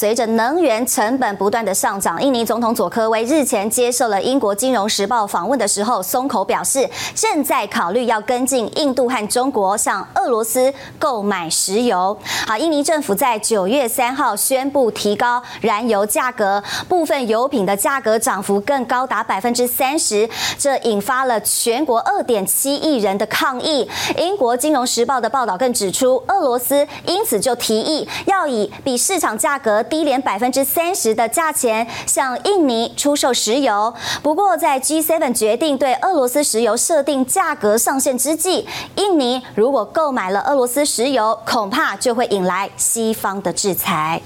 随着能源成本不断的上涨，印尼总统佐科威日前接受了英国金融时报访问的时候，松口表示正在考虑要跟进印度和中国向俄罗斯购买石油。好，印尼政府在九月三号宣布提高燃油价格，部分油品的价格涨幅更高达百分之三十，这引发了全国二点七亿人的抗议。英国金融时报的报道更指出，俄罗斯因此就提议要以比市场价格低廉百分之三十的价钱向印尼出售石油。不过，在 G7 决定对俄罗斯石油设定价格上限之际，印尼如果购买了俄罗斯石油，恐怕就会引来西方的制裁。